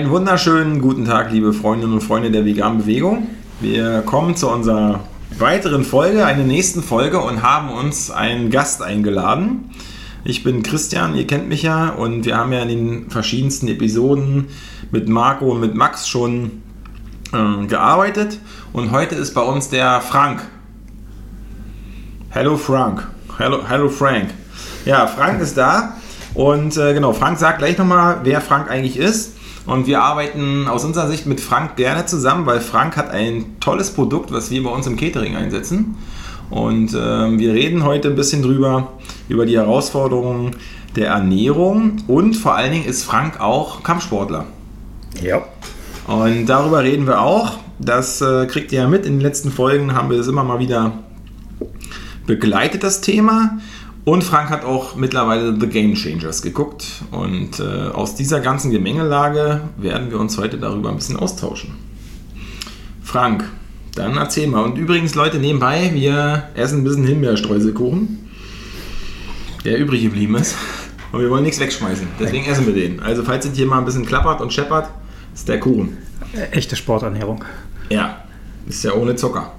Einen wunderschönen guten Tag, liebe Freundinnen und Freunde der veganen Bewegung. Wir kommen zu unserer weiteren Folge, einer nächsten Folge und haben uns einen Gast eingeladen. Ich bin Christian, ihr kennt mich ja und wir haben ja in den verschiedensten Episoden mit Marco und mit Max schon äh, gearbeitet und heute ist bei uns der Frank. Hello Frank. Hello, hello Frank. Ja, Frank ist da und äh, genau, Frank sagt gleich nochmal, wer Frank eigentlich ist. Und wir arbeiten aus unserer Sicht mit Frank gerne zusammen, weil Frank hat ein tolles Produkt, was wir bei uns im Catering einsetzen. Und äh, wir reden heute ein bisschen drüber, über die Herausforderungen der Ernährung und vor allen Dingen ist Frank auch Kampfsportler. Ja. Und darüber reden wir auch. Das äh, kriegt ihr ja mit. In den letzten Folgen haben wir das immer mal wieder begleitet, das Thema. Und Frank hat auch mittlerweile The Game Changers geguckt. Und äh, aus dieser ganzen Gemengelage werden wir uns heute darüber ein bisschen austauschen. Frank, dann erzähl mal. Und übrigens, Leute, nebenbei, wir essen ein bisschen Himbeerstreuselkuchen, der übrig geblieben ist. Und wir wollen nichts wegschmeißen. Deswegen essen wir den. Also, falls es hier mal ein bisschen klappert und scheppert, ist der Kuchen. Echte Sporternährung. Ja, ist ja ohne Zucker.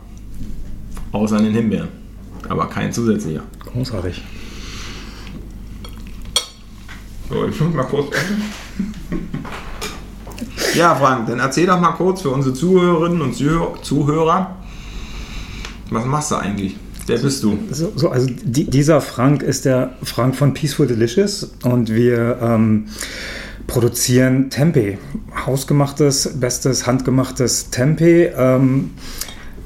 Außer an den Himbeeren. Aber kein zusätzlicher. Großartig. So, ich muss mal kurz essen. Ja, Frank, dann erzähl doch mal kurz für unsere Zuhörerinnen und Zuhörer, was machst du eigentlich? Wer bist du? So, so also die, dieser Frank ist der Frank von Peaceful Delicious und wir ähm, produzieren Tempeh. Hausgemachtes, bestes, handgemachtes Tempeh. Ähm,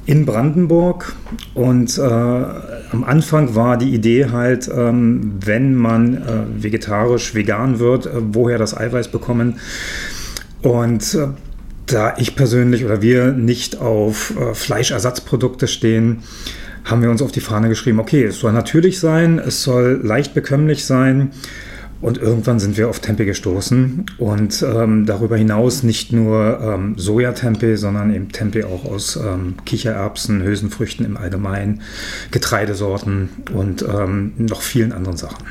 in Brandenburg und äh, am Anfang war die Idee halt, ähm, wenn man äh, vegetarisch, vegan wird, äh, woher das Eiweiß bekommen. Und äh, da ich persönlich oder wir nicht auf äh, Fleischersatzprodukte stehen, haben wir uns auf die Fahne geschrieben, okay, es soll natürlich sein, es soll leicht bekömmlich sein und irgendwann sind wir auf Tempeh gestoßen und ähm, darüber hinaus nicht nur ähm, Sojatempeh, sondern eben Tempeh auch aus ähm, Kichererbsen, Hülsenfrüchten im Allgemeinen, Getreidesorten und ähm, noch vielen anderen Sachen.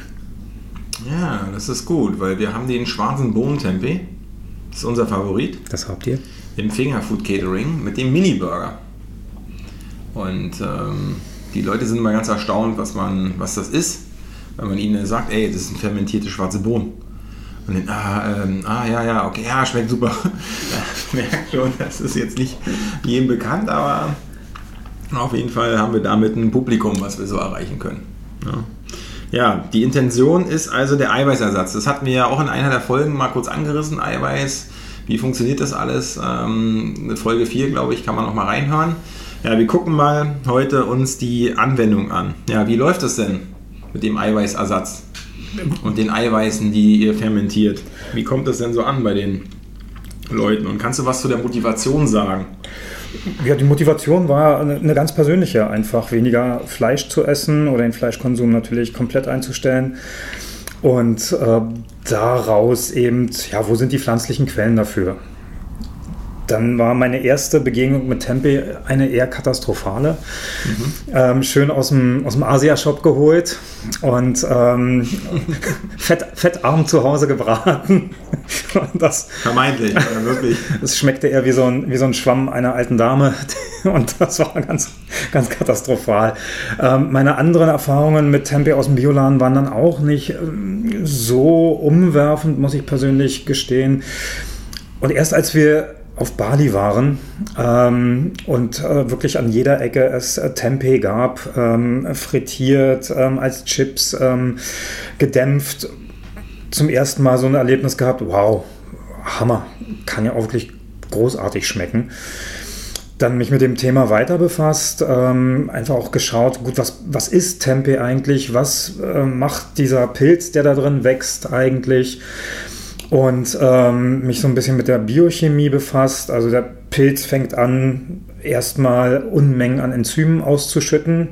Ja, das ist gut, weil wir haben den schwarzen Bohnentempeh. Das ist unser Favorit. Das habt ihr? Im Fingerfood Catering mit dem Mini-Burger. Und ähm, die Leute sind mal ganz erstaunt, was, man, was das ist wenn man ihnen sagt, ey, das sind fermentierte schwarze Bohnen. Und dann, ah, ähm, ah, ja, ja, okay, ja, schmeckt super. ja, merkt schon, das ist jetzt nicht jedem bekannt, aber auf jeden Fall haben wir damit ein Publikum, was wir so erreichen können. Ja. ja, die Intention ist also der Eiweißersatz. Das hatten wir ja auch in einer der Folgen mal kurz angerissen, Eiweiß. Wie funktioniert das alles? Ähm, Folge 4, glaube ich, kann man noch mal reinhören. Ja, wir gucken mal heute uns die Anwendung an. Ja, wie läuft das denn? Mit dem Eiweißersatz und den Eiweißen, die ihr fermentiert. Wie kommt das denn so an bei den Leuten? Und kannst du was zu der Motivation sagen? Ja, die Motivation war eine ganz persönliche, einfach weniger Fleisch zu essen oder den Fleischkonsum natürlich komplett einzustellen. Und äh, daraus eben, ja, wo sind die pflanzlichen Quellen dafür? Dann war meine erste Begegnung mit Tempeh eine eher katastrophale. Mhm. Ähm, schön aus dem, aus dem Asia-Shop geholt und ähm, fett, fettarm zu Hause gebraten. das, Vermeintlich, wirklich. Es schmeckte eher wie so, ein, wie so ein Schwamm einer alten Dame und das war ganz, ganz katastrophal. Ähm, meine anderen Erfahrungen mit Tempeh aus dem Bioladen waren dann auch nicht ähm, so umwerfend, muss ich persönlich gestehen. Und erst als wir auf Bali waren ähm, und äh, wirklich an jeder Ecke es äh, Tempeh gab, ähm, frittiert, ähm, als Chips, ähm, gedämpft. Zum ersten Mal so ein Erlebnis gehabt, wow, Hammer, kann ja auch wirklich großartig schmecken. Dann mich mit dem Thema weiter befasst, ähm, einfach auch geschaut, gut, was, was ist Tempeh eigentlich? Was äh, macht dieser Pilz, der da drin wächst eigentlich? Und ähm, mich so ein bisschen mit der Biochemie befasst. Also der Pilz fängt an, erstmal Unmengen an Enzymen auszuschütten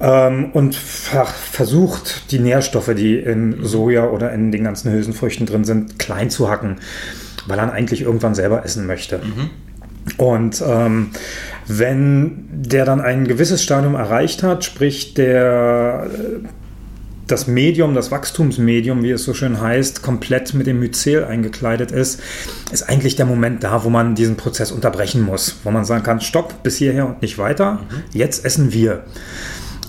ähm, und ver versucht, die Nährstoffe, die in Soja oder in den ganzen Hülsenfrüchten drin sind, klein zu hacken, weil er eigentlich irgendwann selber essen möchte. Mhm. Und ähm, wenn der dann ein gewisses Stadium erreicht hat, sprich der das Medium, das Wachstumsmedium, wie es so schön heißt, komplett mit dem Myzel eingekleidet ist, ist eigentlich der Moment da, wo man diesen Prozess unterbrechen muss, wo man sagen kann, stopp, bis hierher und nicht weiter, mhm. jetzt essen wir.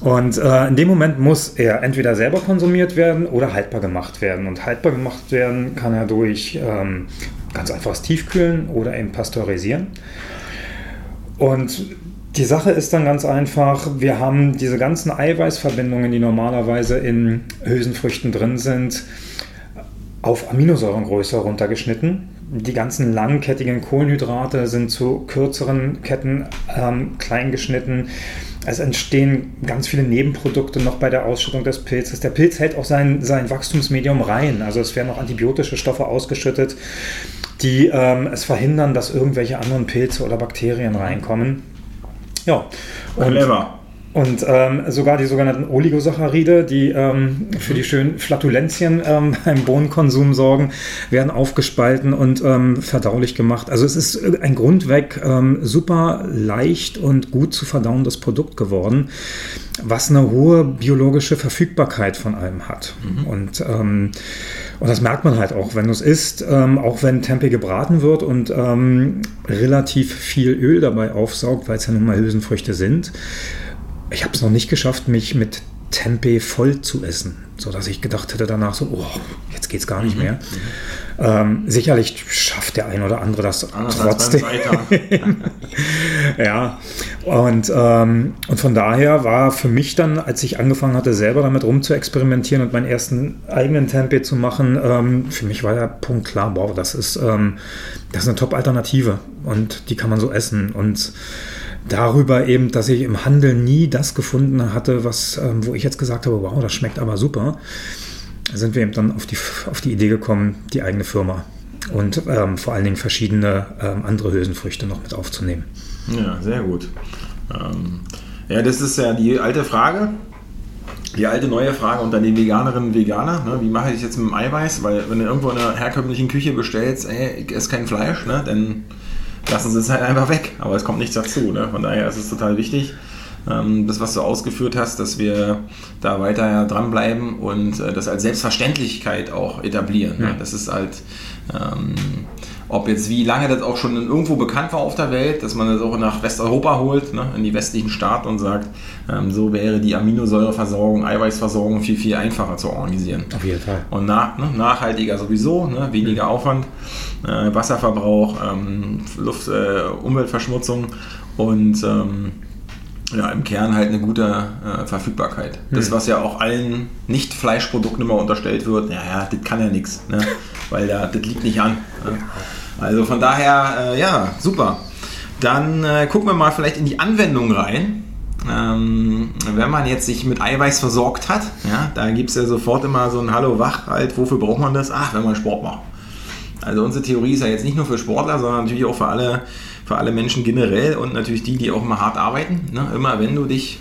Und äh, in dem Moment muss er entweder selber konsumiert werden oder haltbar gemacht werden. Und haltbar gemacht werden kann er durch ähm, ganz einfaches Tiefkühlen oder eben pasteurisieren. Und die Sache ist dann ganz einfach, wir haben diese ganzen Eiweißverbindungen, die normalerweise in Hülsenfrüchten drin sind, auf Aminosäurengröße runtergeschnitten. Die ganzen langkettigen Kohlenhydrate sind zu kürzeren Ketten ähm, klein geschnitten. Es entstehen ganz viele Nebenprodukte noch bei der Ausschüttung des Pilzes. Der Pilz hält auch sein, sein Wachstumsmedium rein. Also es werden noch antibiotische Stoffe ausgeschüttet, die ähm, es verhindern, dass irgendwelche anderen Pilze oder Bakterien reinkommen. Ja. Und, Clever. Und ähm, sogar die sogenannten Oligosaccharide, die ähm, für die schönen Flatulenzien ähm, beim Bohnenkonsum sorgen, werden aufgespalten und ähm, verdaulich gemacht. Also es ist ein grundweg ähm, super leicht und gut zu verdauendes Produkt geworden, was eine hohe biologische Verfügbarkeit von allem hat. Mhm. Und ähm, und das merkt man halt auch, wenn du es isst, ähm, auch wenn Tempeh gebraten wird und ähm, relativ viel Öl dabei aufsaugt, weil es ja nun mal Hülsenfrüchte sind. Ich habe es noch nicht geschafft, mich mit Tempeh voll zu essen, sodass ich gedacht hätte danach so, oh, jetzt geht es gar nicht mhm. mehr. Mhm. Ähm, sicherlich schafft der ein oder andere das Anders trotzdem. ja, und, ähm, und von daher war für mich dann, als ich angefangen hatte, selber damit rum zu experimentieren und meinen ersten eigenen Tempeh zu machen, ähm, für mich war der Punkt klar, wow, das ist, ähm, das ist eine Top-Alternative und die kann man so essen. Und darüber eben, dass ich im Handel nie das gefunden hatte, was, ähm, wo ich jetzt gesagt habe, wow, das schmeckt aber super, sind wir eben dann auf die, auf die Idee gekommen, die eigene Firma und ähm, vor allen Dingen verschiedene ähm, andere Hülsenfrüchte noch mit aufzunehmen. Ja, sehr gut. Ähm, ja, das ist ja die alte Frage, die alte neue Frage unter den Veganerinnen und Veganer. Ne? Wie mache ich jetzt mit dem Eiweiß? Weil wenn du irgendwo in einer herkömmlichen Küche bestellst, ey, ich esse kein Fleisch, ne? dann lassen sie es halt einfach weg. Aber es kommt nichts dazu. Ne? Von daher ist es total wichtig, ähm, das, was du ausgeführt hast, dass wir da weiter dranbleiben und äh, das als Selbstverständlichkeit auch etablieren. Ne? Ja. Das ist halt. Ob jetzt wie lange das auch schon irgendwo bekannt war auf der Welt, dass man das auch nach Westeuropa holt, ne, in die westlichen Staaten und sagt, ähm, so wäre die Aminosäureversorgung, Eiweißversorgung viel, viel einfacher zu organisieren. Auf jeden Fall. Und nach, ne, nachhaltiger sowieso, ne, weniger Aufwand, äh, Wasserverbrauch, ähm, Luft, äh, Umweltverschmutzung und ähm, ja, im Kern halt eine gute äh, Verfügbarkeit. Das, hm. was ja auch allen Nicht-Fleischprodukten immer unterstellt wird, ja, ja, das kann ja nichts, ne? weil ja, das liegt nicht an. Also von daher, äh, ja, super. Dann äh, gucken wir mal vielleicht in die Anwendung rein. Ähm, wenn man jetzt sich mit Eiweiß versorgt hat, ja, da gibt es ja sofort immer so ein Hallo wach, halt, wofür braucht man das? Ach, wenn man Sport macht. Also unsere Theorie ist ja jetzt nicht nur für Sportler, sondern natürlich auch für alle, für alle Menschen generell und natürlich die, die auch immer hart arbeiten. Ne? Immer wenn du dich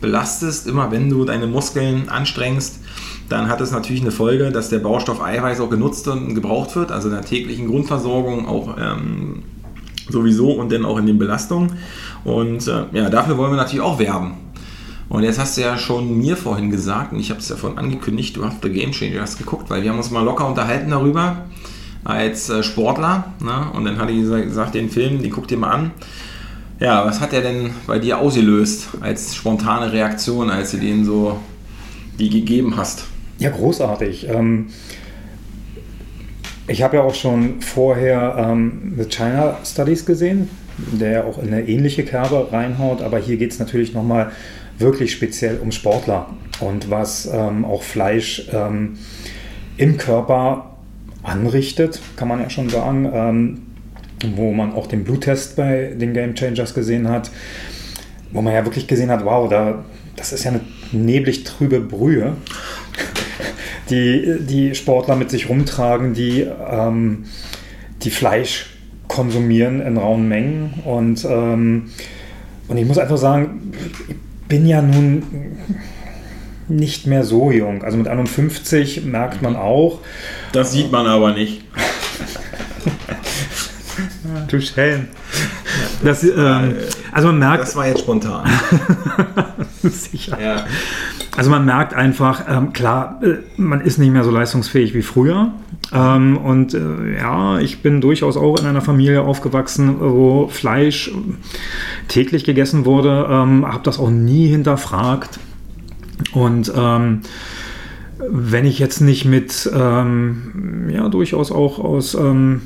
belastest, immer wenn du deine Muskeln anstrengst, dann hat es natürlich eine Folge, dass der Baustoff Eiweiß auch genutzt und gebraucht wird, also in der täglichen Grundversorgung auch ähm, sowieso und dann auch in den Belastungen. Und äh, ja, dafür wollen wir natürlich auch werben. Und jetzt hast du ja schon mir vorhin gesagt, und ich habe es ja vorhin angekündigt, du hast The Game Changer hast geguckt, weil wir haben uns mal locker unterhalten darüber als äh, Sportler. Ne? Und dann hatte ich gesagt, den Film, den guck dir mal an. Ja, was hat er denn bei dir ausgelöst als spontane Reaktion, als du den so die gegeben hast? Ja, großartig. Ähm, ich habe ja auch schon vorher ähm, The China Studies gesehen, der auch in eine ähnliche Kerbe reinhaut, aber hier geht es natürlich nochmal wirklich speziell um Sportler und was ähm, auch Fleisch ähm, im Körper anrichtet, kann man ja schon sagen, ähm, wo man auch den Bluttest bei den Game Changers gesehen hat, wo man ja wirklich gesehen hat, wow, da, das ist ja eine neblig trübe Brühe die, die Sportler mit sich rumtragen, die, ähm, die Fleisch konsumieren in rauen Mengen. Und, ähm, und ich muss einfach sagen, ich bin ja nun nicht mehr so jung. Also mit 51 merkt man auch. Das sieht man aber nicht. du Schelm. Das, ähm, also man merkt. Das war jetzt spontan. Sicher. Ja. Also man merkt einfach, ähm, klar, äh, man ist nicht mehr so leistungsfähig wie früher. Ähm, und äh, ja, ich bin durchaus auch in einer Familie aufgewachsen, wo Fleisch täglich gegessen wurde, ähm, habe das auch nie hinterfragt. Und ähm, wenn ich jetzt nicht mit, ähm, ja, durchaus auch aus ähm,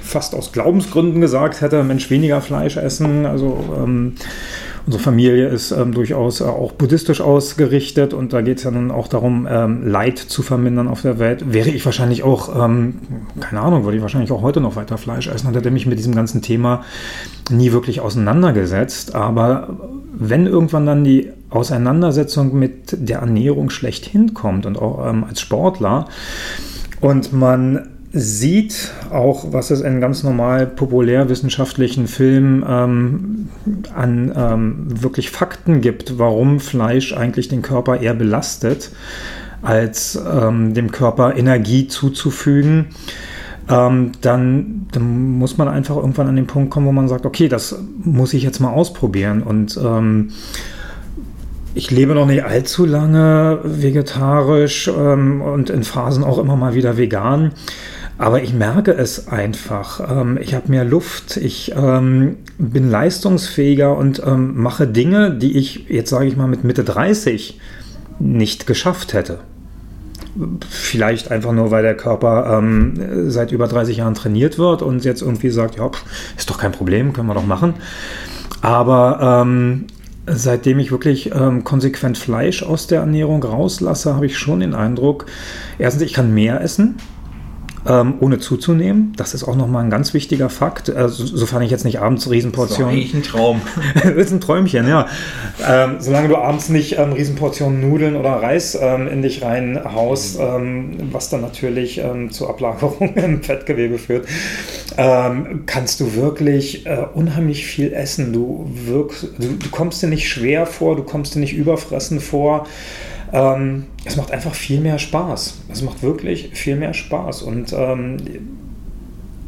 fast aus Glaubensgründen gesagt hätte, Mensch, weniger Fleisch essen, also ähm, Unsere Familie ist ähm, durchaus äh, auch buddhistisch ausgerichtet und da geht es ja nun auch darum, ähm, Leid zu vermindern auf der Welt. Wäre ich wahrscheinlich auch, ähm, keine Ahnung, würde ich wahrscheinlich auch heute noch weiter Fleisch essen und hätte mich mit diesem ganzen Thema nie wirklich auseinandergesetzt. Aber wenn irgendwann dann die Auseinandersetzung mit der Ernährung schlecht hinkommt und auch ähm, als Sportler und man sieht, auch was es in ganz normal populärwissenschaftlichen Filmen ähm, an ähm, wirklich Fakten gibt, warum Fleisch eigentlich den Körper eher belastet, als ähm, dem Körper Energie zuzufügen, ähm, dann, dann, muss man einfach irgendwann an den Punkt kommen, wo man sagt, okay, das muss ich jetzt mal ausprobieren und ähm, ich lebe noch nicht allzu lange vegetarisch ähm, und in Phasen auch immer mal wieder vegan. Aber ich merke es einfach. Ähm, ich habe mehr Luft, ich ähm, bin leistungsfähiger und ähm, mache Dinge, die ich jetzt sage ich mal mit Mitte 30 nicht geschafft hätte. Vielleicht einfach nur, weil der Körper seit über 30 Jahren trainiert wird und jetzt irgendwie sagt, ja, ist doch kein Problem, können wir doch machen. Aber seitdem ich wirklich ähm, konsequent Fleisch aus der Ernährung rauslasse, habe ich schon den Eindruck, erstens, ich kann mehr essen ähm, ohne zuzunehmen. Das ist auch nochmal ein ganz wichtiger Fakt. Also, sofern ich jetzt nicht abends Riesenportionen. Das ist ein Traum. das ist ein Träumchen, ja. Ähm, solange du abends nicht ähm, Riesenportionen Nudeln oder Reis ähm, in dich reinhaust, ähm, was dann natürlich ähm, zu Ablagerungen im Fettgewebe führt, kannst du wirklich äh, unheimlich viel essen. Du, wirkst, du, du kommst dir nicht schwer vor, du kommst dir nicht überfressen vor. Ähm, es macht einfach viel mehr Spaß. Es macht wirklich viel mehr Spaß. Und, ähm,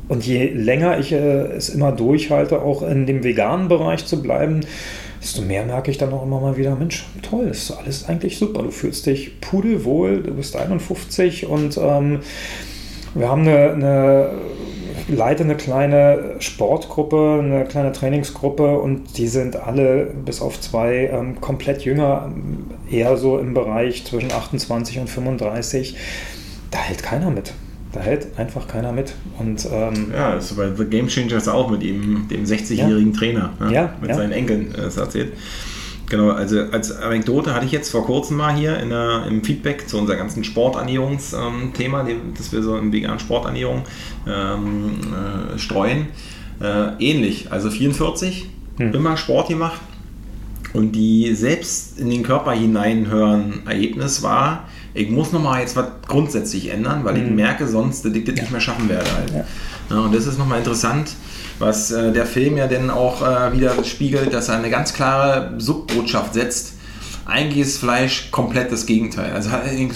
und je länger ich äh, es immer durchhalte, auch in dem veganen Bereich zu bleiben, desto mehr merke ich dann auch immer mal wieder, Mensch, toll, ist alles eigentlich super. Du fühlst dich pudelwohl, du bist 51 und ähm, wir haben eine, eine leite eine kleine Sportgruppe, eine kleine Trainingsgruppe und die sind alle bis auf zwei ähm, komplett jünger, eher so im Bereich zwischen 28 und 35. Da hält keiner mit. Da hält einfach keiner mit. Und, ähm, ja, das ist bei The Game Changers auch mit ihm, dem 60-jährigen ja. Trainer, ne? ja, mit ja. seinen Enkeln äh, erzählt. Genau, also als Anekdote hatte ich jetzt vor kurzem mal hier in der, im Feedback zu unserem ganzen Sporternährungsthema, ähm, das wir so in veganen Sporternährung ähm, äh, streuen, äh, ähnlich. Also 44, hm. immer Sport gemacht und die selbst in den Körper hineinhören Ergebnis war, ich muss nochmal jetzt was grundsätzlich ändern, weil hm. ich merke sonst, dass ich das ja. nicht mehr schaffen werde. Halt. Ja. Ja, und das ist nochmal interessant was äh, der Film ja dann auch äh, wieder spiegelt, dass er eine ganz klare Subbotschaft setzt. Eigentlich ist Fleisch komplett das Gegenteil. Also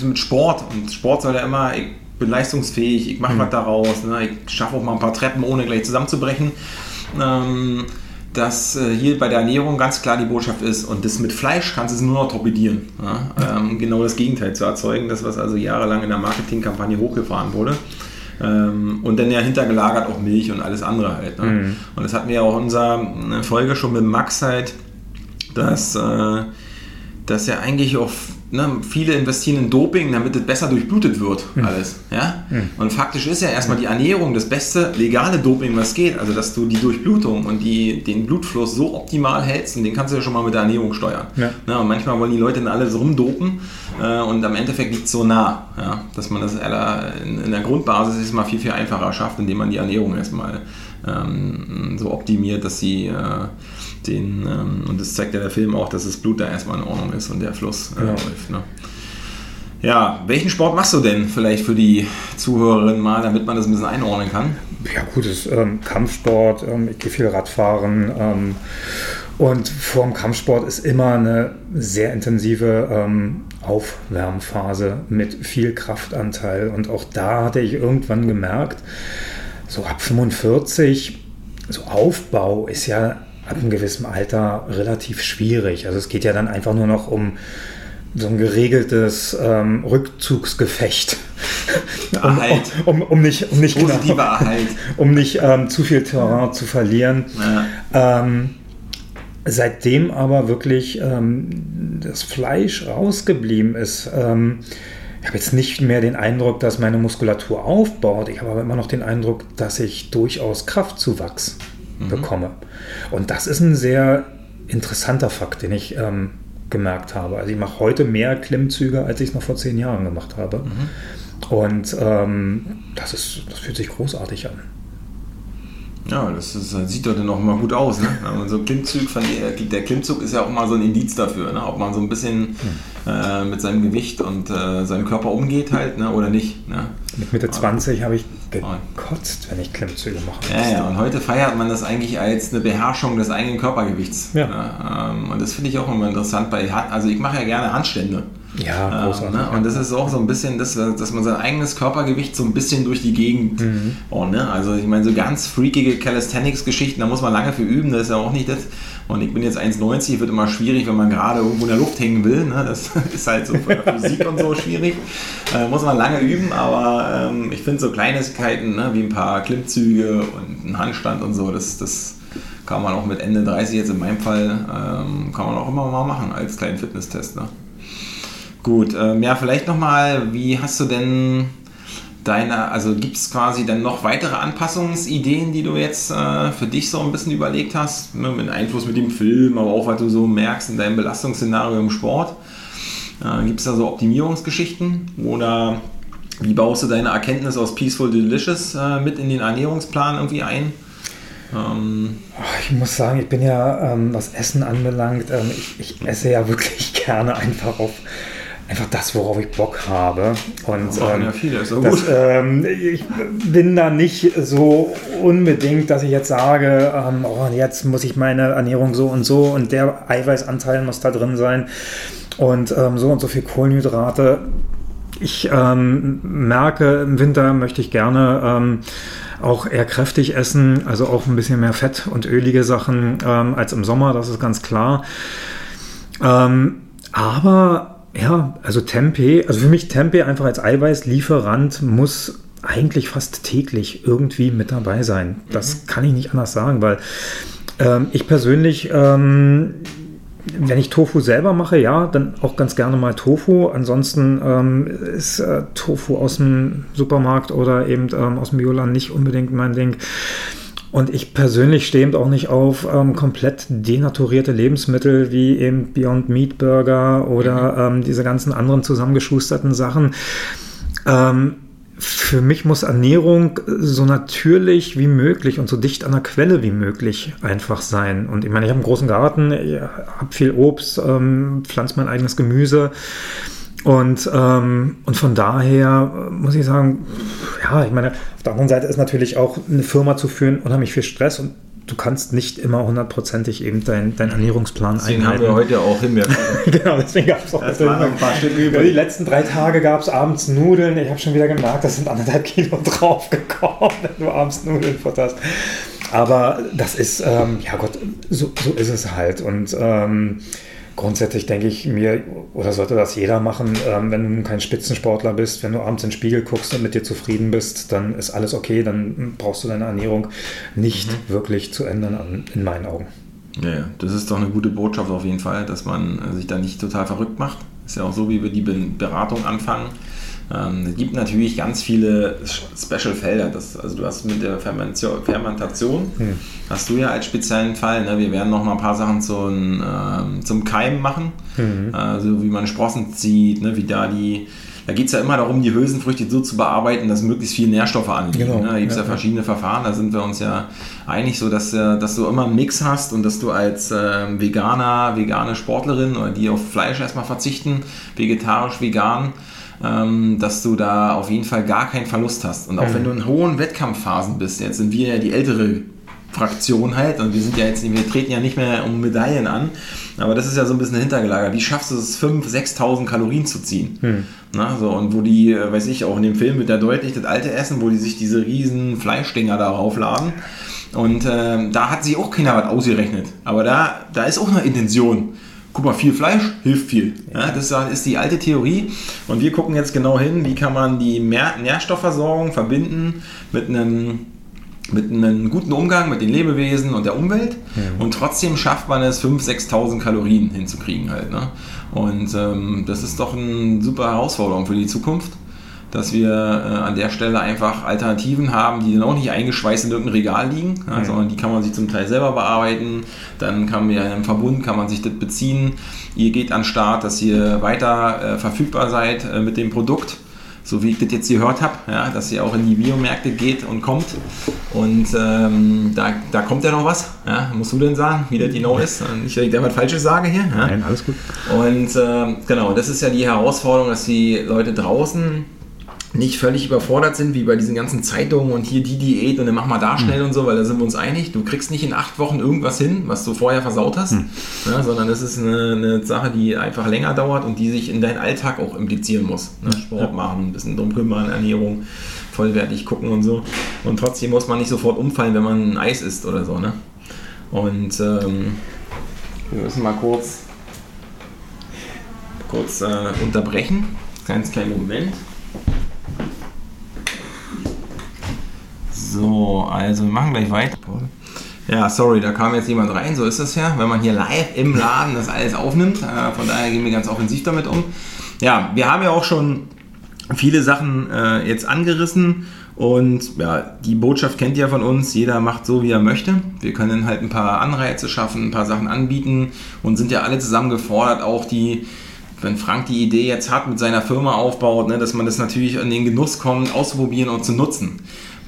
mit Sport und Sport soll ja immer, ich bin leistungsfähig, ich mache mhm. was daraus, ne? ich schaffe auch mal ein paar Treppen, ohne gleich zusammenzubrechen. Ähm, dass äh, hier bei der Ernährung ganz klar die Botschaft ist und das mit Fleisch kannst du es nur noch torpedieren. Ja? Ähm, genau das Gegenteil zu erzeugen, das was also jahrelang in der Marketingkampagne hochgefahren wurde. Ähm, und dann ja hintergelagert auch Milch und alles andere halt. Ne? Mhm. Und das hatten wir ja auch in unserer Folge schon mit Max halt, dass, äh, dass ja eigentlich auch ne, viele investieren in Doping, damit es besser durchblutet wird, mhm. alles. Ja? Mhm. Und faktisch ist ja erstmal die Ernährung das beste legale Doping, was geht. Also, dass du die Durchblutung und die, den Blutfluss so optimal hältst und den kannst du ja schon mal mit der Ernährung steuern. Ja. Ne, und manchmal wollen die Leute dann alles rumdopen äh, und am Endeffekt liegt es so nah, ja? dass man das in, in der Grundbasis erstmal viel, viel einfacher schafft, indem man die Ernährung erstmal ähm, so optimiert, dass sie. Äh, den, ähm, und das zeigt ja der Film auch, dass das Blut da erstmal in Ordnung ist und der Fluss äh, ja. läuft. Ne? Ja, welchen Sport machst du denn vielleicht für die Zuhörerinnen mal, damit man das ein bisschen einordnen kann? Ja, gut, das ähm, Kampfsport, ähm, ich gehe viel Radfahren ähm, und vor dem Kampfsport ist immer eine sehr intensive ähm, Aufwärmphase mit viel Kraftanteil und auch da hatte ich irgendwann gemerkt, so ab 45, so Aufbau ist ja ab einem gewissen Alter relativ schwierig. Also es geht ja dann einfach nur noch um so ein geregeltes ähm, Rückzugsgefecht. um, um, um, nicht, um nicht, Positiver genau, um nicht ähm, zu viel Terrain zu verlieren. Ja. Ähm, seitdem aber wirklich ähm, das Fleisch rausgeblieben ist, ähm, ich habe jetzt nicht mehr den Eindruck, dass meine Muskulatur aufbaut. Ich habe aber immer noch den Eindruck, dass ich durchaus Kraftzuwachs bekomme. Und das ist ein sehr interessanter Fakt, den ich ähm, gemerkt habe. Also ich mache heute mehr Klimmzüge, als ich es noch vor zehn Jahren gemacht habe. Und ähm, das, ist, das fühlt sich großartig an. Ja, das, ist, das sieht doch dann auch mal gut aus. Ne? Aber so ein Klimmzug, von der, Klimmzug ist ja auch mal so ein Indiz dafür, ne? ob man so ein bisschen äh, mit seinem Gewicht und äh, seinem Körper umgeht halt ne? oder nicht. Ne? Mit Mitte 20 habe ich gekotzt, wenn ich Klimmzüge mache. Ja, ja, und heute feiert man das eigentlich als eine Beherrschung des eigenen Körpergewichts. Ja. Ne? Ähm, und das finde ich auch immer interessant bei also ich mache ja gerne Handstände. Ja, Ähm, großartig. ne? Und das ist auch so ein bisschen, dass, dass man sein eigenes Körpergewicht so ein bisschen durch die Gegend. Mhm. Oh, ne? Also ich meine, so ganz freakige Calisthenics-Geschichten, da muss man lange für üben, das ist ja auch nicht das. Und ich bin jetzt 1,90, wird immer schwierig, wenn man gerade irgendwo in der Luft hängen will. Ne? Das ist halt so für Physik und so schwierig. Äh, muss man lange üben, aber ähm, ich finde so Kleinigkeiten, ne? wie ein paar Klimmzüge und ein Handstand und so, das, das kann man auch mit Ende 30 jetzt in meinem Fall, ähm, kann man auch immer mal machen als kleinen Fitnesstest. Ne? Gut, ähm, ja, vielleicht nochmal, wie hast du denn deine, also gibt es quasi dann noch weitere Anpassungsideen, die du jetzt äh, für dich so ein bisschen überlegt hast, ne, mit Einfluss mit dem Film, aber auch, was du so merkst in deinem Belastungsszenario im Sport? Äh, gibt es da so Optimierungsgeschichten oder wie baust du deine Erkenntnis aus Peaceful Delicious äh, mit in den Ernährungsplan irgendwie ein? Ähm, Ich muss sagen, ich bin ja, ähm, was Essen anbelangt, ähm, ich, ich esse ja wirklich gerne einfach auf einfach das, worauf ich Bock habe. Und Das ähm, ja viele, ist das, ähm, ich bin da nicht so unbedingt, dass ich jetzt sage, ähm, oh, jetzt muss ich meine Ernährung so und so und der Eiweißanteil muss da drin sein und ähm, so und so viel Kohlenhydrate. Ich ähm, merke, im Winter möchte ich gerne ähm, auch eher kräftig essen, also auch ein bisschen mehr Fett und ölige Sachen ähm, als im Sommer, das ist ganz klar. Ähm, aber ja, also Tempeh, also für mich Tempeh einfach als Eiweißlieferant muss eigentlich fast täglich irgendwie mit dabei sein. Das kann ich nicht anders sagen, weil ähm, ich persönlich, ähm, wenn ich Tofu selber mache, ja, dann auch ganz gerne mal Tofu. Ansonsten ähm, ist äh, Tofu aus dem Supermarkt oder eben ähm, aus dem Bioland nicht unbedingt mein Ding. Und ich persönlich stehe eben auch nicht auf ähm, komplett denaturierte Lebensmittel wie eben Beyond Meat Burger oder ähm, diese ganzen anderen zusammengeschusterten Sachen. Ähm, für mich muss Ernährung so natürlich wie möglich und so dicht an der Quelle wie möglich einfach sein. Und ich meine, ich habe einen großen Garten, ich habe viel Obst, ähm, pflanze mein eigenes Gemüse. Und, ähm, und von daher äh, muss ich sagen, ja, ich meine, auf der anderen Seite ist natürlich auch eine Firma zu führen unheimlich viel Stress und du kannst nicht immer hundertprozentig eben deinen dein Ernährungsplan deswegen haben einhalten. wir heute auch Himbeeren. genau, deswegen gab es auch Das noch ein paar Stück übrig. die letzten drei Tage gab es abends Nudeln. Ich habe schon wieder gemerkt, das sind anderthalb Kilo draufgekommen, wenn du abends Nudeln futterst. Aber das ist, ähm, ja Gott, so, so ist es halt. Und ähm, grundsätzlich denke ich mir, oder sollte das jeder machen, ähm, wenn du kein Spitzensportler bist, wenn du abends in den Spiegel guckst und mit dir zufrieden bist, dann ist alles okay, dann brauchst du deine Ernährung nicht wirklich zu ändern, an- in meinen Augen. Ja, das ist doch eine gute Botschaft auf jeden Fall, dass man sich da nicht total verrückt macht. Ist ja auch so, wie wir die Be- Beratung anfangen. Ähm, es gibt natürlich ganz viele Special-Felder. Also du hast mit der Fermentation, hast du ja als speziellen Fall. Ne? Wir werden noch mal ein paar Sachen zum, ähm, zum Keimen machen. Also wie man Sprossen zieht, ne? wie da die... Da geht es ja immer darum, die Hülsenfrüchte so zu bearbeiten, dass möglichst viele Nährstoffe anliegen. Genau, Ne? Da gibt es ja, ja, ja. verschiedene Verfahren, da sind wir uns ja einig, so dass, äh, dass du immer einen Mix hast und dass du als ähm, Veganer, vegane Sportlerin oder die auf Fleisch erstmal verzichten, vegetarisch, vegan, ähm, dass du da auf jeden Fall gar keinen Verlust hast. Und auch wenn du in hohen Wettkampfphasen bist, jetzt sind wir ja die ältere Fraktion halt und wir sind ja jetzt, wir treten ja nicht mehr um Medaillen an, aber das ist ja so ein bisschen hintergelagert. Wie schaffst du es, 5.000, 6.000 Kalorien zu ziehen? Na, so, und wo die, äh, weiß ich, auch in dem Film wird ja deutlich das alte Essen, wo die sich diese riesen Fleischdinger darauf laden. Und ähm, da hat sich auch keiner was ausgerechnet. Aber da, da ist auch eine Intention. Guck mal, viel Fleisch hilft viel. Ja, das ist die alte Theorie. Und wir gucken jetzt genau hin, wie kann man die Nährstoffversorgung verbinden mit einem mit einem guten Umgang mit den Lebewesen und der Umwelt ja. und trotzdem schafft man es 5.000, 6.000 Kalorien hinzukriegen halt. Ne? Und ähm, das ist doch eine super Herausforderung für die Zukunft, dass wir äh, an der Stelle einfach Alternativen haben, die dann auch nicht eingeschweißt in irgendeinem Regal liegen, ja, sondern die kann man sich zum Teil selber bearbeiten, dann kann man ja einem Verbund, kann man sich das beziehen. Ihr geht an den Start, dass ihr weiter äh, verfügbar seid äh, mit dem Produkt so wie ich das jetzt gehört habe, ja, dass sie auch in die Biomärkte geht und kommt. Und ähm, da, da kommt ja noch was. Ja, musst du denn sagen, wie das genau ist? Nicht, dass ich da was Falsches sage hier. Ja. Nein, alles gut. Und äh, genau, das ist ja die Herausforderung, dass die Leute draußen nicht völlig überfordert sind, wie bei diesen ganzen Zeitungen und hier die Diät und dann mach mal da schnell mhm. und so, weil da sind wir uns einig. Du kriegst nicht in acht Wochen irgendwas hin, was du vorher versaut hast, mhm. ja, sondern das ist eine, eine, Sache, die einfach länger dauert und die sich in deinen Alltag auch implizieren muss. Ne? Sport machen, ein bisschen drum kümmern, Ernährung, vollwertig gucken und so. Und trotzdem muss man nicht sofort umfallen, wenn man ein Eis isst oder so. Ne? Und ähm, wir müssen mal kurz, kurz äh, unterbrechen. Ganz kleinen Moment. So, also wir machen gleich weiter. Ja, sorry, da kam jetzt jemand rein, so ist es ja, wenn man hier live im Laden das alles aufnimmt. Äh, von daher gehen wir ganz offensiv damit um. Ja, wir haben ja auch schon viele Sachen äh, jetzt angerissen und ja, die Botschaft kennt ihr von uns, jeder macht so, wie er möchte. Wir können halt ein paar Anreize schaffen, ein paar Sachen anbieten und sind ja alle zusammen gefordert, auch die wenn Frank die Idee jetzt hat, mit seiner Firma aufbaut, ne, dass man das natürlich in den Genuss kommt, auszuprobieren und zu nutzen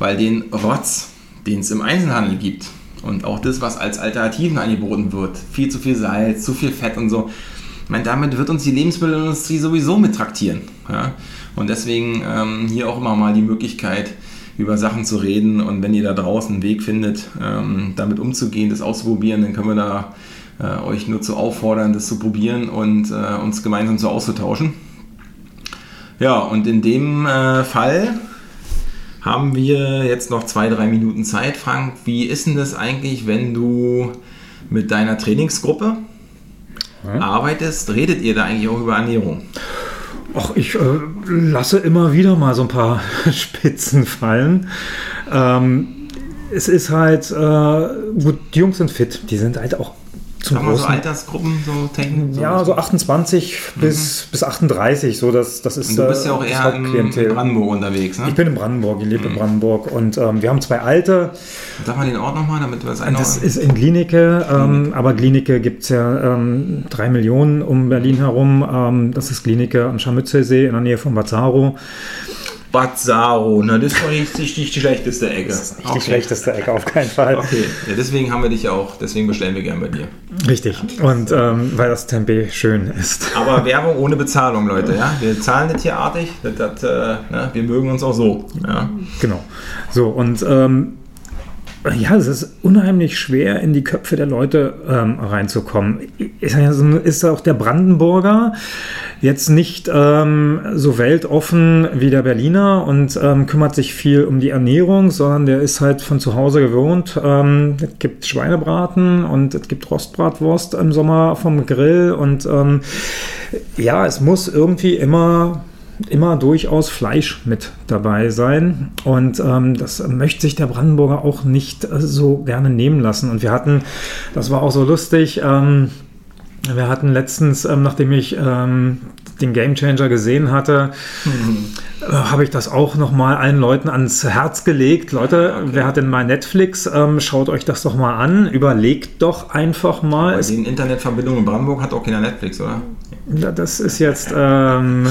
weil den Rotz, den es im Einzelhandel gibt und auch das, was als Alternativen angeboten wird, viel zu viel Salz, zu viel Fett und so, meine, damit wird uns die Lebensmittelindustrie sowieso mit traktieren. Ja? Und deswegen ähm, hier auch immer mal die Möglichkeit, über Sachen zu reden und wenn ihr da draußen einen Weg findet, ähm, damit umzugehen, das auszuprobieren, dann können wir da äh, euch nur zu auffordern, das zu probieren und äh, uns gemeinsam so auszutauschen. Ja, und in dem äh, Fall haben wir jetzt noch zwei, drei Minuten Zeit. Frank, wie ist denn das eigentlich, wenn du mit deiner Trainingsgruppe hm? arbeitest? Redet ihr da eigentlich auch über Ernährung? Ach, ich äh, lasse immer wieder mal so ein paar Spitzen fallen. Ähm, es ist halt, äh, gut, die Jungs sind fit, die sind halt auch zum Sag mal so Altersgruppen, so Technik? So ja, so 28 mhm. bis, bis 38, so das, das ist und Du bist ja auch eher in Brandenburg unterwegs, ne? Ich bin in Brandenburg, ich lebe mhm. in Brandenburg und ähm, wir haben zwei alte. Sag mal den Ort nochmal, damit wir es einordnen. Das ist in Glinike, ähm, aber Glinike gibt es ja ähm, drei Millionen um Berlin herum. Ähm, das ist Glinike am Scharmützelsee in der Nähe von Bazzaro. Bazzaro, ne? Das ist doch nicht, nicht die schlechteste Ecke. Das ist nicht okay. die schlechteste Ecke, auf keinen Fall. Okay, ja, deswegen haben wir dich ja auch, deswegen bestellen wir gern bei dir. Richtig, und ähm, weil das Tempeh schön ist. Aber Werbung ohne Bezahlung, Leute, ja? Wir zahlen das hier artig, das, das, äh, ne? wir mögen uns auch so. Ja? Genau. So, und ähm, ja, es ist unheimlich schwer, in die Köpfe der Leute ähm, reinzukommen. Ist, auch der Brandenburger jetzt nicht ähm, so weltoffen wie der Berliner und ähm, kümmert sich viel um die Ernährung, sondern der ist halt von zu Hause gewohnt. Ähm, es gibt Schweinebraten und es gibt Rostbratwurst im Sommer vom Grill und ähm, ja, es muss irgendwie immer immer durchaus Fleisch mit dabei sein. Und ähm, das möchte sich der Brandenburger auch nicht äh, so gerne nehmen lassen. Und wir hatten, das war auch so lustig, ähm, wir hatten letztens, ähm, nachdem ich ähm, den Gamechanger gesehen hatte, mhm. äh, habe ich das auch nochmal allen Leuten ans Herz gelegt. Leute, okay. wer hat denn mal Netflix? Ähm, schaut euch das doch mal an. Überlegt doch einfach mal. Aber die Internetverbindung in Brandenburg hat auch keiner Netflix, oder? Ja, das ist jetzt. Ähm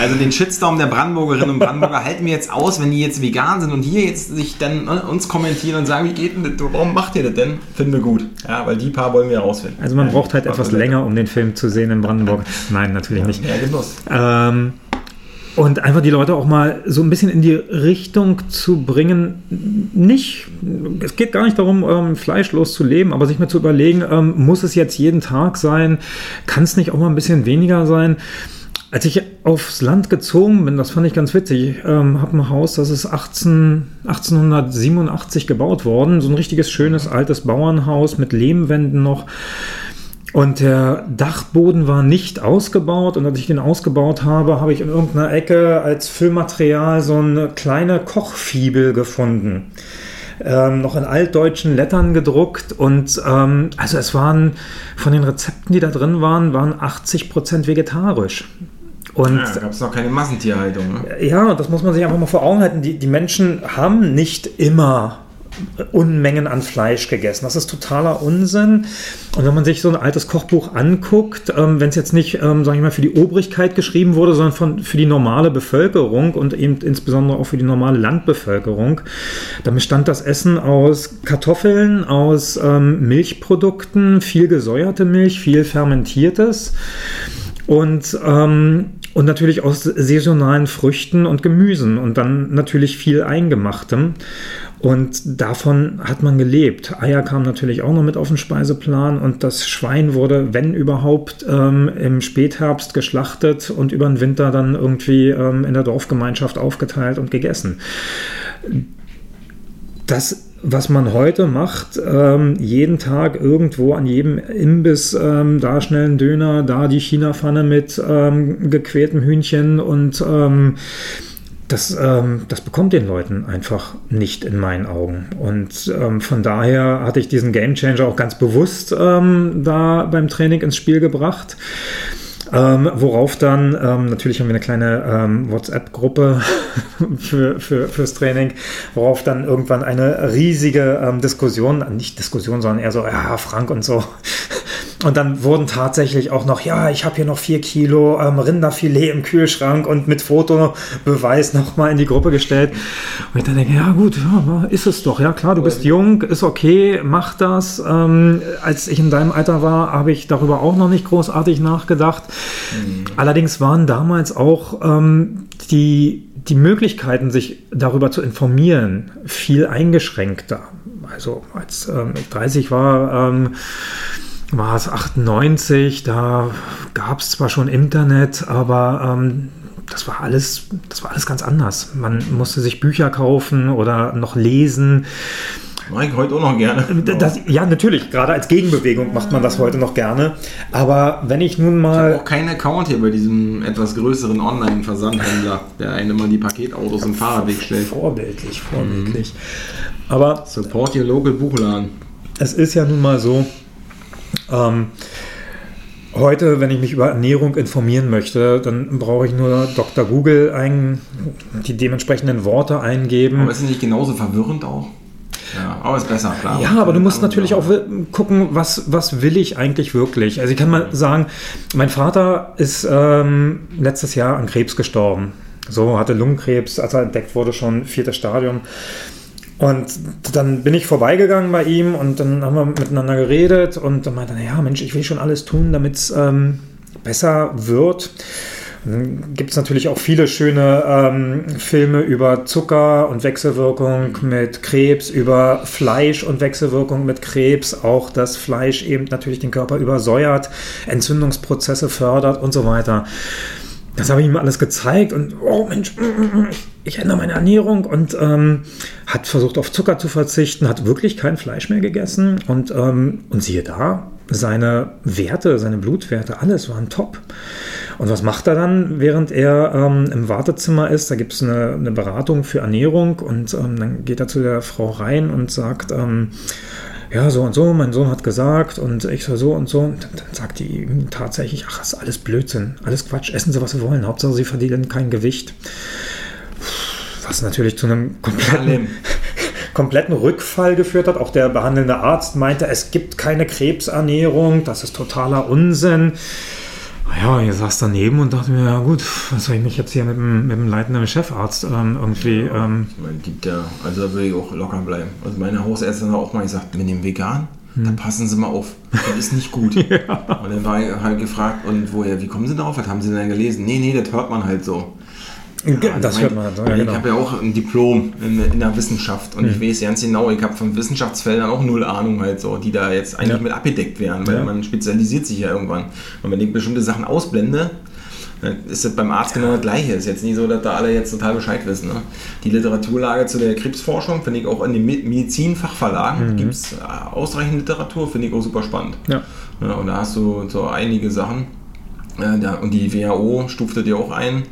also den Shitstorm der Brandenburgerinnen und Brandenburger halten wir jetzt aus, wenn die jetzt vegan sind und hier jetzt sich dann ne, uns kommentieren und sagen, wie geht denn das? Warum macht ihr das denn? Finden wir gut. Ja, weil die paar wollen wir herausfinden. Also man braucht halt etwas länger, um den Film zu sehen in Brandenburg. Nein, natürlich nicht. Ja. Ähm, und einfach die Leute auch mal so ein bisschen in die Richtung zu bringen, nicht, es geht gar nicht darum, ähm, fleischlos zu leben, aber sich mal zu überlegen, ähm, muss es jetzt jeden Tag sein? Kann es nicht auch mal ein bisschen weniger sein? Als ich aufs Land gezogen bin, das fand ich ganz witzig, ähm, habe ein Haus, das ist 18, 1887 gebaut worden, so ein richtiges schönes altes Bauernhaus mit Lehmwänden noch. Und der Dachboden war nicht ausgebaut. Und als ich den ausgebaut habe, habe ich in irgendeiner Ecke als Füllmaterial so eine kleine Kochfibel gefunden. Ähm, noch in altdeutschen Lettern gedruckt und ähm, also es waren von den Rezepten, die da drin waren, waren 80 Prozent vegetarisch. Und ja, gab es noch keine Massentierhaltung. Ne? Ja, das muss man sich einfach mal vor Augen halten. Die, die Menschen haben nicht immer Unmengen an Fleisch gegessen. Das ist totaler Unsinn. Und wenn man sich so ein altes Kochbuch anguckt, ähm, wenn es jetzt nicht, ähm, sage ich mal, für die Obrigkeit geschrieben wurde, sondern von, für die normale Bevölkerung und eben insbesondere auch für die normale Landbevölkerung, dann bestand das Essen aus Kartoffeln, aus ähm, Milchprodukten, viel gesäuerte Milch, viel fermentiertes und ähm, und natürlich aus saisonalen Früchten und Gemüsen und dann natürlich viel Eingemachtem. Und davon hat man gelebt. Eier kamen natürlich auch noch mit auf den Speiseplan und das Schwein wurde, wenn überhaupt, ähm, im Spätherbst geschlachtet und über den Winter dann irgendwie ähm, in der Dorfgemeinschaft aufgeteilt und gegessen. Das was man heute macht, ähm, jeden Tag irgendwo an jedem Imbiss ähm, da schnell ein Döner, da die China-Pfanne mit ähm, gequältem Hühnchen und ähm, das, ähm, das bekommt den Leuten einfach nicht in meinen Augen. Und ähm, von daher hatte ich diesen Game Changer auch ganz bewusst ähm, da beim Training ins Spiel gebracht. Ähm, worauf dann, ähm, natürlich haben wir eine kleine ähm, WhatsApp-Gruppe für, für, fürs Training, worauf dann irgendwann eine riesige ähm, Diskussion, nicht Diskussion, sondern eher so, ja, Frank und so, und dann wurden tatsächlich auch noch, ja, ich habe hier noch vier Kilo ähm, Rinderfilet im Kühlschrank und mit Fotobeweis nochmal in die Gruppe gestellt. Und ich dann denke, ja gut, ja, ist es doch. Ja klar, du bist jung, ist okay, mach das. Ähm, als ich in deinem Alter war, habe ich darüber auch noch nicht großartig nachgedacht. Mhm. Allerdings waren damals auch ähm, die, die Möglichkeiten, sich darüber zu informieren, viel eingeschränkter. Also als ähm, ich 30 war, ähm, war es 98, da gab es zwar schon Internet, aber ähm, das war alles, das war alles ganz anders. Man musste sich Bücher kaufen oder noch lesen. Mache ich heute auch noch gerne. Das, ja, natürlich. Gerade als Gegenbewegung macht man das heute noch gerne. Aber wenn ich nun mal. Ich habe auch keinen Account hier bei diesem etwas größeren Online-Versandhändler, der einem immer die Paketautos im Fahrradweg stellt. Vorbildlich, vorbildlich. Mhm. Aber. Support your local Buchladen. Es ist ja nun mal so, ähm, heute, wenn ich mich über Ernährung informieren möchte, dann brauche ich nur Dr. Google ein, die dementsprechenden Worte eingeben. Aber ist es nicht genauso verwirrend auch? Ja, aber ist besser, klar. Ja, aber du musst natürlich auch gucken, was, was will ich eigentlich wirklich. Also ich kann mal sagen, mein Vater ist ähm, letztes Jahr an Krebs gestorben. So hatte Lungenkrebs, als er entdeckt wurde, schon viertes Stadium. Und dann bin ich vorbeigegangen bei ihm und dann haben wir miteinander geredet und dann meinte er, ja Mensch, ich will schon alles tun, damit es ähm, besser wird. dann gibt es natürlich auch viele schöne ähm, Filme über Zucker und Wechselwirkung mit Krebs, über Fleisch und Wechselwirkung mit Krebs, auch dass Fleisch eben natürlich den Körper übersäuert, Entzündungsprozesse fördert und so weiter. Das habe ich ihm alles gezeigt und oh Mensch, ich ändere meine Ernährung und ähm, hat versucht auf Zucker zu verzichten, hat wirklich kein Fleisch mehr gegessen und, ähm, und siehe da, seine Werte, seine Blutwerte, alles waren top. Und was macht er dann, während er ähm, im Wartezimmer ist? Da gibt es eine, eine, Beratung für Ernährung und ähm, dann geht er zu der Frau rein und sagt, ähm, ja, so und so, mein Sohn hat gesagt und ich so, so und so. Und dann, sagt die ihm tatsächlich, ach, das ist alles Blödsinn, alles Quatsch, essen Sie, was Sie wollen, Hauptsache Sie verdienen kein Gewicht. Was natürlich zu einem kompletten, kompletten Rückfall geführt hat. Auch der behandelnde Arzt meinte, es gibt keine Krebsernährung, das ist totaler Unsinn. Ja, ihr saß daneben und dachte mir, ja gut, was soll ich mich jetzt hier mit dem, mit dem leitenden Chefarzt ähm, irgendwie. Ähm ich meine, gibt ja, also da will ich auch locker bleiben. Also meine Hausärztin hat auch mal gesagt, mit dem Vegan, hm. da passen Sie mal auf, das ist nicht gut. ja. Und dann war ich halt gefragt, und woher, wie kommen Sie darauf? Was haben Sie denn gelesen? Nee, nee, das hört man halt so. Ja, das hört man. Ja, genau. Ich habe ja auch ein Diplom in, in der Wissenschaft und mhm. ich weiß ganz genau, ich habe von Wissenschaftsfeldern auch null Ahnung halt so, die da jetzt eigentlich ja. mit abgedeckt werden, weil man spezialisiert sich ja irgendwann. Und wenn ich bestimmte Sachen ausblende, ist das beim Arzt genau das Gleiche. Ist jetzt nicht so, dass da alle jetzt total Bescheid wissen. Ne? Die Literaturlage zu der Krebsforschung finde ich auch in den Medizinfachverlagen mhm. gibt es äh, ausreichend Literatur, finde ich auch super spannend. Ja. ja. und da hast du so einige Sachen. Ja, da, und die WHO stuft dir auch ein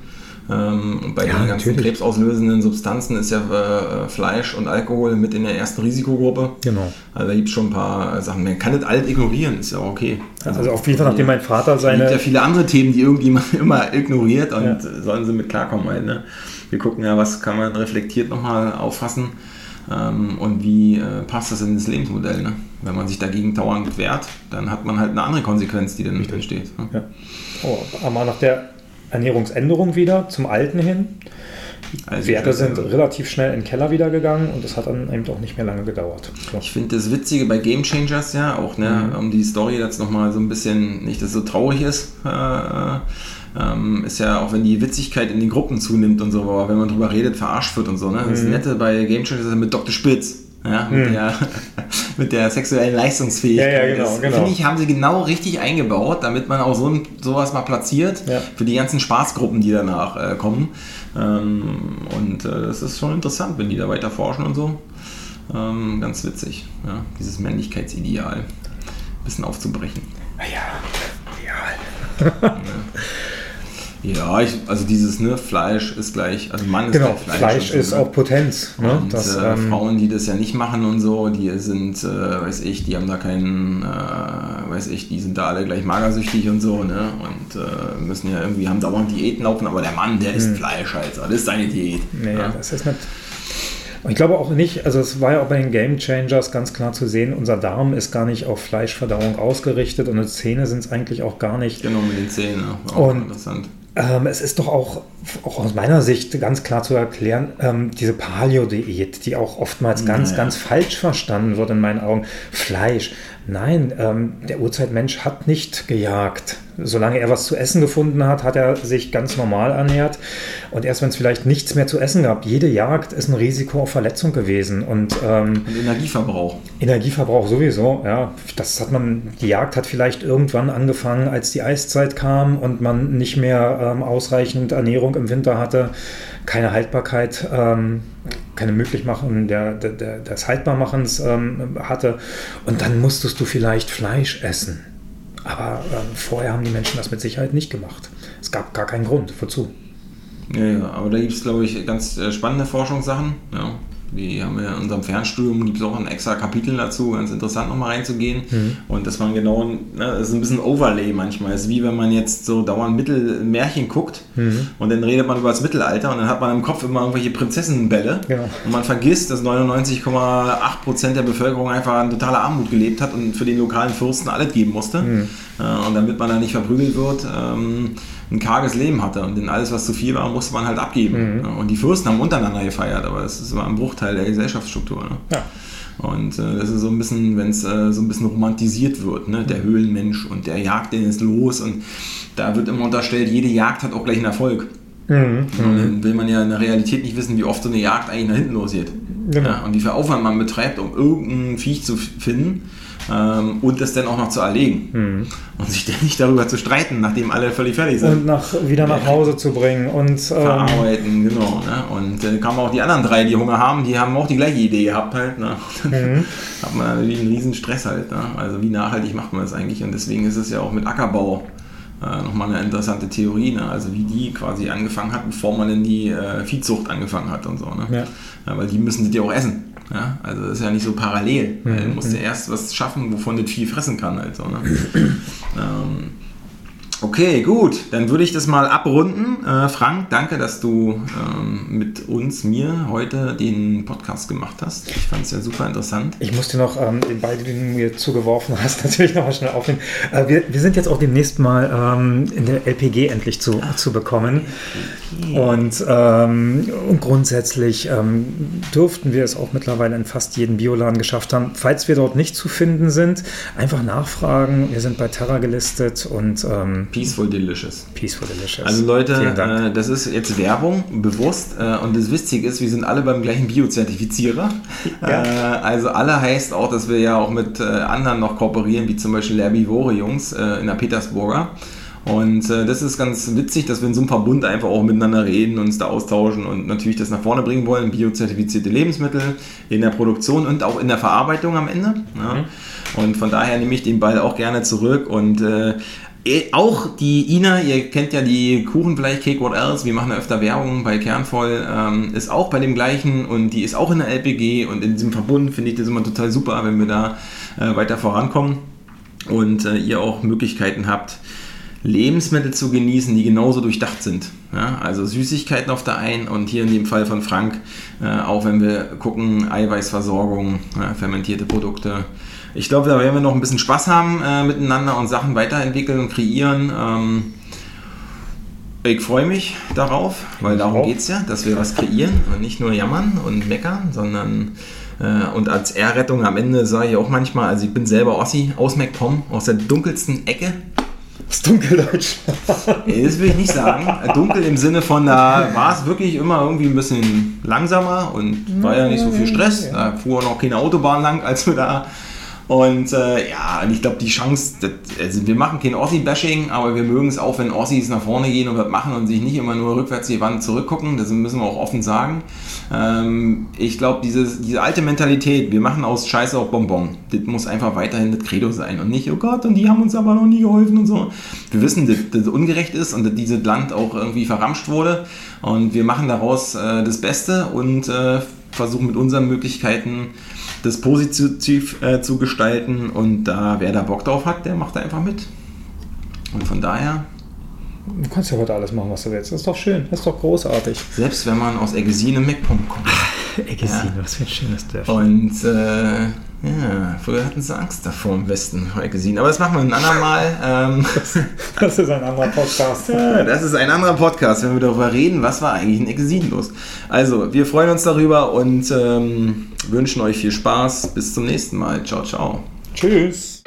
ähm, bei ja, den ganzen natürlich. krebsauslösenden Substanzen ist ja äh, Fleisch und Alkohol mit in der ersten Risikogruppe. Genau. Also da gibt es schon ein paar Sachen. Man kann das alt ignorieren, ist ja auch okay. Also, also auf jeden Fall, nachdem mein Vater seine. Es gibt ja viele andere Themen, die irgendjemand immer ignoriert und ja. sollen sie mit klarkommen halt. Ne? Wir gucken ja, was kann man reflektiert nochmal auffassen. Ähm, und wie äh, passt das in das Lebensmodell? Ne? Wenn man sich dagegen dauernd wehrt, dann hat man halt eine andere Konsequenz, die dann Richtig. entsteht. Ne? Ja. Oh, aber nach der Ernährungsänderung wieder zum Alten hin. Also Werte sind relativ schnell in den Keller wieder gegangen und das hat dann eben auch nicht mehr lange gedauert. So. Ich finde das Witzige bei Game Changers ja auch, ne, mhm. um die Story jetzt nochmal so ein bisschen, nicht dass es so traurig ist, äh, ähm, ist ja auch wenn die Witzigkeit in den Gruppen zunimmt und so, aber wenn man drüber redet, verarscht wird und so. Ne? Das mhm. Nette bei Game Changers ist mit Dr. Spitz. Ja, mit, hm. der, mit der sexuellen Leistungsfähigkeit. Ja, ja, genau, genau. Finde ich, haben sie genau richtig eingebaut, damit man auch so ein, sowas mal platziert ja. für die ganzen Spaßgruppen, die danach äh, kommen. Ähm, und äh, das ist schon interessant, wenn die da weiter forschen und so. Ähm, ganz witzig, ja? dieses Männlichkeitsideal ein bisschen aufzubrechen. Ja, ideal. Ja, ich, also dieses ne, Fleisch ist gleich, also Mann ist genau, Fleisch. Fleisch ist so, ne? auch Potenz. Ne? Und, das, äh, ähm, Frauen, die das ja nicht machen und so, die sind, äh, weiß ich, die haben da keinen, äh, weiß ich, die sind da alle gleich magersüchtig und so, ne? Und äh, müssen ja irgendwie, haben dauernd Diäten laufen, aber der Mann, der isst hm. Fleisch halt, das ist seine Diät. Nee, ja? das ist nicht. ich glaube auch nicht, also es war ja auch bei den Game Changers ganz klar zu sehen, unser Darm ist gar nicht auf Fleischverdauung ausgerichtet und die Zähne sind es eigentlich auch gar nicht. Genau, mit den Zähnen, auch und interessant ähm, es ist doch auch, auch aus meiner Sicht ganz klar zu erklären, ähm, diese Paleo-Diät, die auch oftmals ganz, naja. ganz falsch verstanden wird in meinen Augen. Fleisch. Nein, ähm, der Urzeitmensch hat nicht gejagt solange er was zu essen gefunden hat, hat er sich ganz normal ernährt. Und erst wenn es vielleicht nichts mehr zu essen gab, jede Jagd ist ein Risiko auf Verletzung gewesen. Und, ähm, und Energieverbrauch. Energieverbrauch sowieso, ja. Das hat man, die Jagd hat vielleicht irgendwann angefangen, als die Eiszeit kam und man nicht mehr ähm, ausreichend Ernährung im Winter hatte, keine Haltbarkeit. Ähm, keine Möglichmachung der, der, des Haltbarmachens ähm, hatte. Und dann musstest du vielleicht Fleisch essen. Aber ähm, vorher haben die Menschen das mit Sicherheit nicht gemacht. Es gab gar keinen Grund. Wozu? Ja, ja aber da gibt es, glaube ich, ganz äh, spannende Forschungssachen. Ja. Die haben wir in unserem Fernstudium, gibt es auch ein extra Kapitel dazu, ganz interessant nochmal reinzugehen. Mhm. Und dass man genau, ne, das ist ein bisschen Overlay manchmal. Es ist wie wenn man jetzt so dauernd Mittelmärchen guckt mhm. und dann redet man über das Mittelalter und dann hat man im Kopf immer irgendwelche Prinzessenbälle. Genau. Und man vergisst, dass 99,8% der Bevölkerung einfach in totaler Armut gelebt hat und für den lokalen Fürsten alles geben musste. Mhm. Und damit man da nicht verprügelt wird, ähm, ein karges Leben hatte und denn alles, was zu viel war, musste man halt abgeben. Mhm. Und die Fürsten haben untereinander gefeiert, aber das ist immer ein Bruchteil der Gesellschaftsstruktur. Ne? Ja. Und äh, das ist so ein bisschen, wenn es äh, so ein bisschen romantisiert wird, ne? der Höhlenmensch und der jagt den ist los und da wird immer unterstellt, jede Jagd hat auch gleich einen Erfolg. Mhm. Und dann will man ja in der Realität nicht wissen, wie oft so eine Jagd eigentlich nach hinten losgeht. Genau. Ja, und wie viel Aufwand man betreibt, um irgendein Viech zu finden ähm, und das dann auch noch zu erlegen. Mhm. Und sich dann nicht darüber zu streiten, nachdem alle völlig fertig sind. Und nach, wieder nach Hause zu bringen und ähm, verarbeiten, genau. Ne? Und dann kamen auch die anderen drei, die Hunger haben, die haben auch die gleiche Idee gehabt halt. Ne? Mhm. hat man natürlich einen riesen Stress halt. Ne? Also wie nachhaltig macht man das eigentlich? Und deswegen ist es ja auch mit Ackerbau äh, nochmal eine interessante Theorie, ne? also wie die quasi angefangen hat, bevor man in die äh, Viehzucht angefangen hat und so. Ne? Ja. Ja, weil die müssen das ja auch essen. Ja? Also das ist ja nicht so parallel. Mhm. Du musst ja erst was schaffen, wovon das Vieh fressen kann. Halt so, ne? ähm, Okay, gut. Dann würde ich das mal abrunden. Äh, Frank, danke, dass du ähm, mit uns, mir heute den Podcast gemacht hast. Ich fand es ja super interessant. Ich musste noch ähm, den Ball, den du mir zugeworfen hast, natürlich noch mal schnell aufnehmen. Äh, wir, wir, sind jetzt auch demnächst mal ähm, in der LPG endlich zu, Ach, zu bekommen. LPG. Und, ähm, und grundsätzlich ähm, dürften wir es auch mittlerweile in fast jedem Bioladen geschafft haben. Falls wir dort nicht zu finden sind, einfach nachfragen. Wir sind bei Terra gelistet und ähm, Peaceful Delicious. Peaceful Delicious. Also Leute, äh, das ist jetzt Werbung, bewusst. Äh, und das Witzige ist, wir sind alle beim gleichen Biozertifizierer. Ja. Äh, also alle heißt auch, dass wir ja auch mit äh, anderen noch kooperieren, wie zum Beispiel Lerbivore Jungs äh, in der Petersburger. Und äh, das ist ganz witzig, dass wir in so einem Verbund einfach auch miteinander reden, uns da austauschen und natürlich das nach vorne bringen wollen. Biozertifizierte Lebensmittel in der Produktion und auch in der Verarbeitung am Ende. Ja. Mhm. Und von daher nehme ich den Ball auch gerne zurück und äh, auch die Ina, ihr kennt ja die Kuchen vielleicht, Cake What Else, wir machen ja öfter Werbung bei Kernvoll, ähm, ist auch bei dem gleichen und die ist auch in der LPG und in diesem Verbund finde ich das immer total super, wenn wir da äh, weiter vorankommen und äh, ihr auch Möglichkeiten habt, Lebensmittel zu genießen, die genauso durchdacht sind. Ja, also Süßigkeiten auf der einen und hier in dem Fall von Frank, äh, auch wenn wir gucken, Eiweißversorgung, ja, fermentierte Produkte. Ich glaube, da werden wir noch ein bisschen Spaß haben äh, miteinander und Sachen weiterentwickeln und kreieren. Ähm, ich freue mich darauf, weil darum geht es ja, dass wir was kreieren und nicht nur jammern und meckern, sondern äh, und als Ehrrettung am Ende sage ich auch manchmal, also ich bin selber Ossi aus MacPom, aus der dunkelsten Ecke das Dunkeldeutsch. das will ich nicht sagen. Dunkel im Sinne von, da war es wirklich immer irgendwie ein bisschen langsamer und war ja nicht so viel Stress. Da fuhr noch keine Autobahn lang, als wir da und äh, ja, und ich glaube, die Chance, das, also wir machen kein Ossi-Bashing, aber wir mögen es auch, wenn Ossis nach vorne gehen und was machen und sich nicht immer nur rückwärts die Wand zurückgucken. Das müssen wir auch offen sagen. Ähm, ich glaube, diese alte Mentalität, wir machen aus Scheiße auch Bonbon, das muss einfach weiterhin das Credo sein und nicht, oh Gott, und die haben uns aber noch nie geholfen und so. Wir wissen, dass das ungerecht ist und dass dieses Land auch irgendwie verramscht wurde und wir machen daraus äh, das Beste und äh, versuchen mit unseren Möglichkeiten das positiv äh, zu gestalten. Und da, wer da Bock drauf hat, der macht da einfach mit. Und von daher. Du kannst ja heute alles machen, was du willst. Das ist doch schön, das ist doch großartig. Selbst wenn man aus Eggesin im MacPom kommt. Eggesin, ja. was für ein schönes Dörfchen. Und äh, ja, früher hatten sie Angst davor im Westen, Eggesin. Aber das machen wir ein andermal. Ähm, das, das, ist ein anderer Podcast. ja, das ist ein anderer Podcast, wenn wir darüber reden, was war eigentlich in Eggesin los. Also, wir freuen uns darüber und ähm, wünschen euch viel Spaß. Bis zum nächsten Mal. Ciao, ciao. Tschüss.